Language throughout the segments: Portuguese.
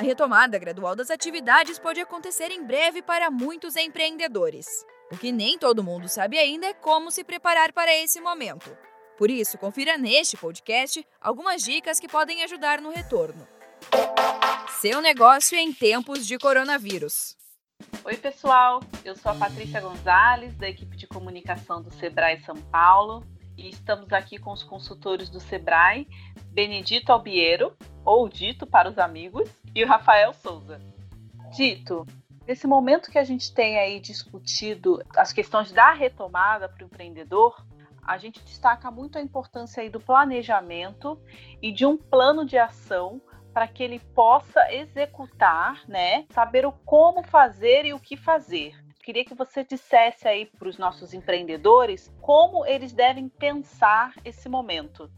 A retomada gradual das atividades pode acontecer em breve para muitos empreendedores. O que nem todo mundo sabe ainda é como se preparar para esse momento. Por isso, confira neste podcast algumas dicas que podem ajudar no retorno. Seu negócio em tempos de coronavírus. Oi, pessoal. Eu sou a Patrícia Gonzalez, da equipe de comunicação do Sebrae São Paulo, e estamos aqui com os consultores do Sebrae, Benedito Albiero, ou Dito para os amigos, e o Rafael Souza. Dito, nesse momento que a gente tem aí discutido as questões da retomada para o empreendedor, a gente destaca muito a importância aí do planejamento e de um plano de ação para que ele possa executar, né? Saber o como fazer e o que fazer. Queria que você dissesse aí para os nossos empreendedores como eles devem pensar esse momento.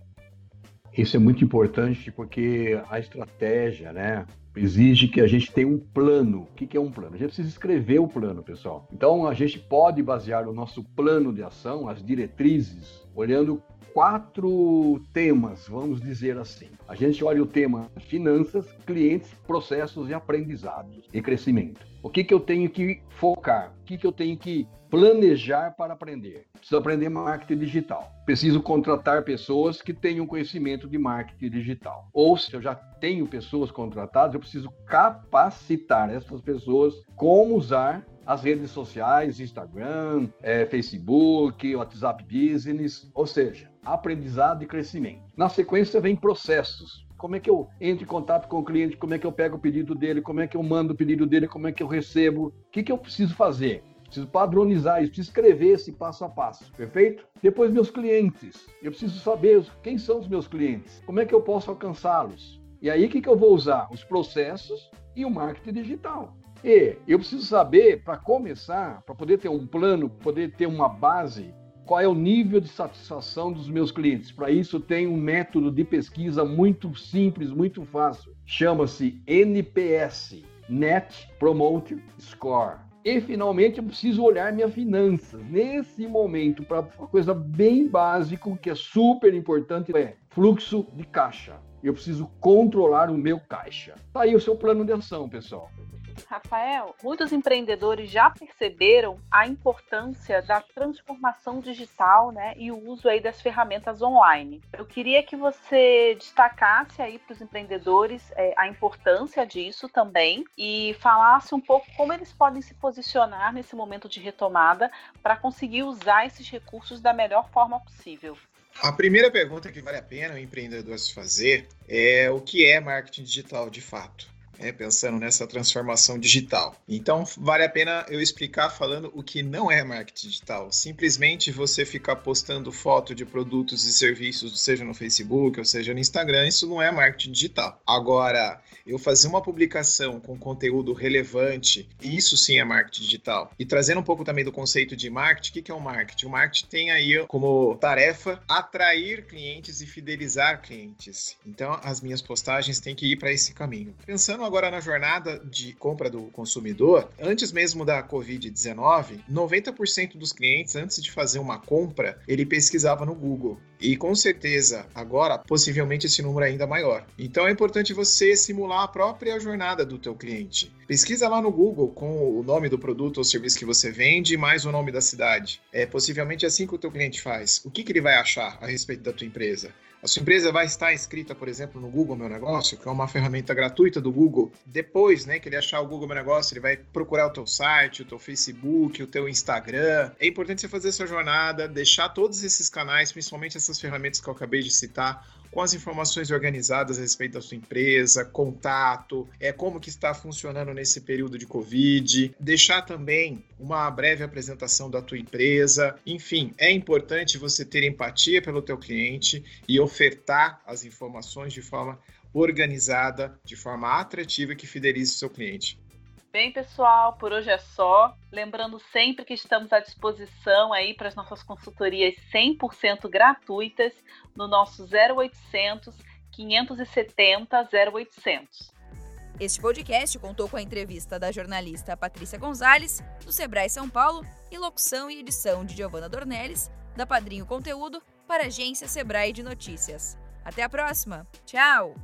Isso é muito importante porque a estratégia, né, exige que a gente tenha um plano. O que é um plano? A gente precisa escrever o plano, pessoal. Então a gente pode basear o nosso plano de ação, as diretrizes, olhando quatro temas, vamos dizer assim. A gente olha o tema finanças, clientes, processos e aprendizados e crescimento. O que, que eu tenho que focar? O que, que eu tenho que planejar para aprender? Preciso aprender marketing digital. Preciso contratar pessoas que tenham conhecimento de marketing digital. Ou se eu já tenho pessoas contratadas, eu preciso capacitar essas pessoas como usar as redes sociais, Instagram, é, Facebook, WhatsApp Business, ou seja, aprendizado e crescimento. Na sequência vem processos. Como é que eu entro em contato com o cliente? Como é que eu pego o pedido dele? Como é que eu mando o pedido dele? Como é que eu recebo? O que, que eu preciso fazer? Preciso padronizar isso, preciso escrever esse passo a passo, perfeito? Depois, meus clientes. Eu preciso saber quem são os meus clientes, como é que eu posso alcançá-los. E aí, o que, que eu vou usar? Os processos e o marketing digital. E eu preciso saber, para começar, para poder ter um plano, poder ter uma base, qual é o nível de satisfação dos meus clientes. Para isso, tem um método de pesquisa muito simples, muito fácil. Chama-se NPS Net Promote Score. E finalmente eu preciso olhar minhas finanças. Nesse momento, para uma coisa bem básica, que é super importante, é fluxo de caixa. Eu preciso controlar o meu caixa. Tá aí o seu plano de ação, pessoal. Rafael, muitos empreendedores já perceberam a importância da transformação digital né, e o uso aí das ferramentas online. Eu queria que você destacasse aí para os empreendedores é, a importância disso também e falasse um pouco como eles podem se posicionar nesse momento de retomada para conseguir usar esses recursos da melhor forma possível. A primeira pergunta que vale a pena o empreendedor se fazer é o que é marketing digital de fato né, pensando nessa transformação digital. Então, vale a pena eu explicar falando o que não é marketing digital. Simplesmente você ficar postando foto de produtos e serviços, seja no Facebook ou seja no Instagram, isso não é marketing digital. Agora, eu fazer uma publicação com conteúdo relevante, isso sim é marketing digital. E trazendo um pouco também do conceito de marketing, o que é o marketing? O marketing tem aí como tarefa atrair clientes e fidelizar clientes. Então, as minhas postagens têm que ir para esse caminho. Pensando agora na jornada de compra do consumidor, antes mesmo da Covid-19, 90% dos clientes, antes de fazer uma compra, ele pesquisava no Google. E com certeza, agora, possivelmente esse número é ainda maior. Então é importante você simular a própria jornada do teu cliente. Pesquisa lá no Google com o nome do produto ou serviço que você vende mais o nome da cidade. É possivelmente assim que o teu cliente faz. O que, que ele vai achar a respeito da tua empresa? A sua empresa vai estar inscrita, por exemplo, no Google Meu Negócio, que é uma ferramenta gratuita do Google. Depois, né, que ele achar o Google Meu Negócio, ele vai procurar o teu site, o teu Facebook, o teu Instagram. É importante você fazer essa jornada, deixar todos esses canais, principalmente essas ferramentas que eu acabei de citar, com as informações organizadas a respeito da sua empresa, contato, é como que está funcionando nesse período de Covid, deixar também uma breve apresentação da tua empresa. Enfim, é importante você ter empatia pelo teu cliente e ofertar as informações de forma organizada, de forma atrativa que fidelize o seu cliente. Bem, pessoal, por hoje é só. Lembrando sempre que estamos à disposição aí para as nossas consultorias 100% gratuitas no nosso 0800 570 0800. Este podcast contou com a entrevista da jornalista Patrícia Gonzalez, do Sebrae São Paulo, e locução e edição de Giovanna Dornelles, da Padrinho Conteúdo, para a agência Sebrae de Notícias. Até a próxima. Tchau!